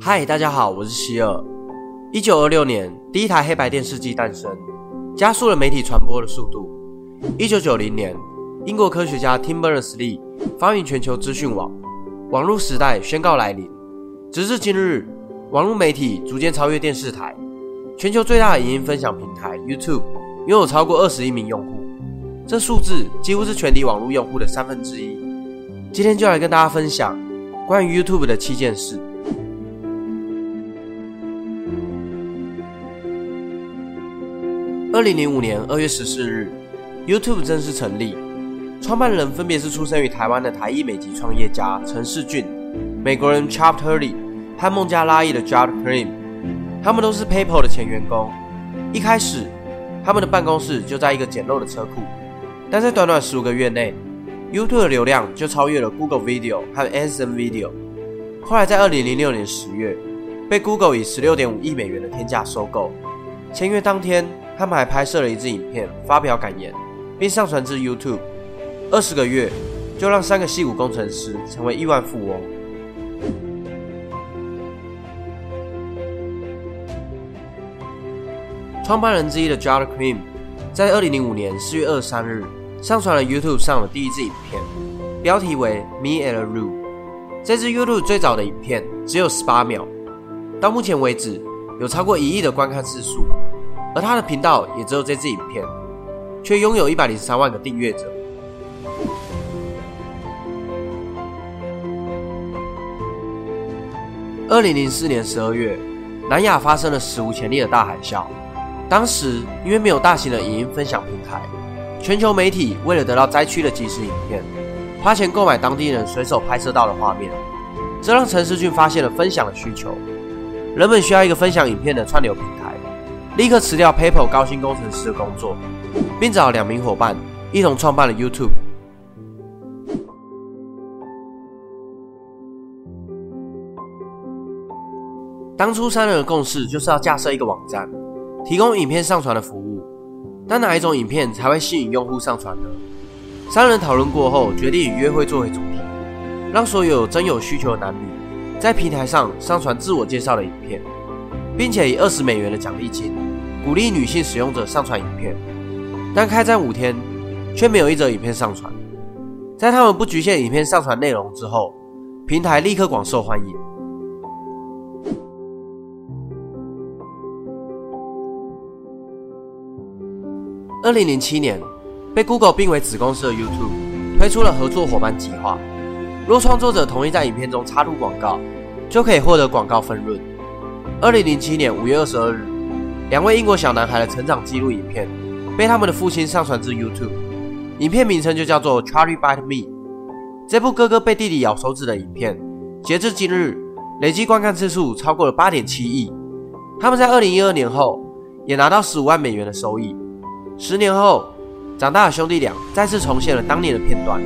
嗨，大家好，我是希尔。一九二六年，第一台黑白电视机诞生，加速了媒体传播的速度。一九九零年，英国科学家 Tim Berners-Lee 发明全球资讯网，网络时代宣告来临。直至今日，网络媒体逐渐超越电视台。全球最大的影音分享平台 YouTube 拥有超过二十亿名用户，这数字几乎是全体网络用户的三分之一。今天就来跟大家分享关于 YouTube 的七件事。二零零五年二月十四日，YouTube 正式成立，创办人分别是出生于台湾的台裔美籍创业家陈世俊、美国人 Chap Turley 和孟加拉裔的 Judd Cream，他们都是 PayPal 的前员工。一开始，他们的办公室就在一个简陋的车库，但在短短十五个月内，YouTube 的流量就超越了 Google Video 和 Amazon Video。后来在二零零六年十月，被 Google 以十六点五亿美元的天价收购。签约当天。他们还拍摄了一支影片，发表感言，并上传至 YouTube。二十个月就让三个戏骨工程师成为亿万富翁。创办人之一的 Judd Cream 在二零零五年四月二十三日上传了 YouTube 上的第一支影片，标题为 Me and a Roo。这支 YouTube 最早的影片只有十八秒，到目前为止有超过一亿的观看次数。而他的频道也只有这支影片，却拥有一百零三万个订阅者。二零零四年十二月，南亚发生了史无前例的大海啸。当时因为没有大型的影音分享平台，全球媒体为了得到灾区的即时影片，花钱购买当地人随手拍摄到的画面。这让陈世俊发现了分享的需求，人们需要一个分享影片的串流平台。立刻辞掉 PayPal 高薪工程师的工作，并找两名伙伴一同创办了 YouTube。当初三人的共识就是要架设一个网站，提供影片上传的服务。但哪一种影片才会吸引用户上传呢？三人讨论过后，决定以约会作为主题，让所有真有需求的男女在平台上上传自我介绍的影片。并且以二十美元的奖励金鼓励女性使用者上传影片，但开战五天却没有一则影片上传。在他们不局限影片上传内容之后，平台立刻广受欢迎。二零零七年，被 Google 并为子公司的 YouTube 推出了合作伙伴计划，若创作者同意在影片中插入广告，就可以获得广告分润。二零零七年五月二十二日，两位英国小男孩的成长记录影片被他们的父亲上传至 YouTube，影片名称就叫做《Charlie Bite Me》。这部哥哥被弟弟咬手指的影片，截至今日累计观看次数超过了八点七亿。他们在二零一二年后也拿到十五万美元的收益。十年后，长大的兄弟俩再次重现了当年的片段。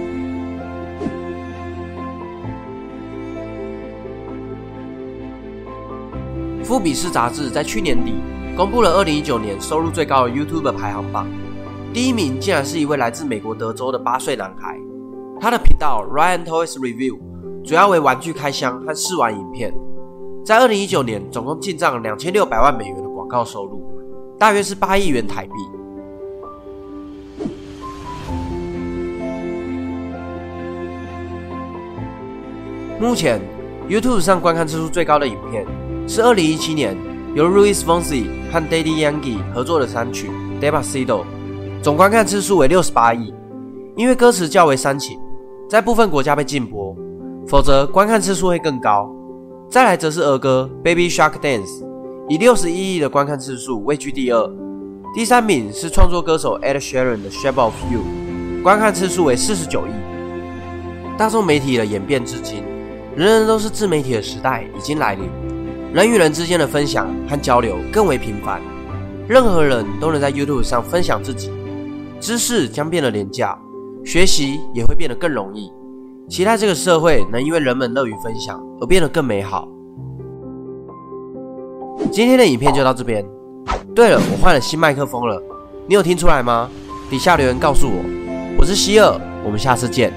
富比士杂志在去年底公布了2019年收入最高的 YouTube 排行榜，第一名竟然是一位来自美国德州的八岁男孩。他的频道 Ryan Toys Review 主要为玩具开箱和试玩影片，在2019年总共进账两千六百万美元的广告收入，大约是八亿元台币。目前 YouTube 上观看次数最高的影片。是二零一七年由 Louis Fonsi 和 Daddy Yankee 合作的单曲《Despacito》，总观看次数为六十八亿。因为歌词较为煽情，在部分国家被禁播，否则观看次数会更高。再来则是儿歌《Baby Shark Dance》，以六十一亿的观看次数位居第二。第三名是创作歌手 Ed Sheeran 的《Shape of You》，观看次数为四十九亿。大众媒体的演变至今，人人都是自媒体的时代已经来临。人与人之间的分享和交流更为频繁，任何人都能在 YouTube 上分享自己，知识将变得廉价，学习也会变得更容易。期待这个社会能因为人们乐于分享而变得更美好。今天的影片就到这边。对了，我换了新麦克风了，你有听出来吗？底下留言告诉我。我是希尔，我们下次见。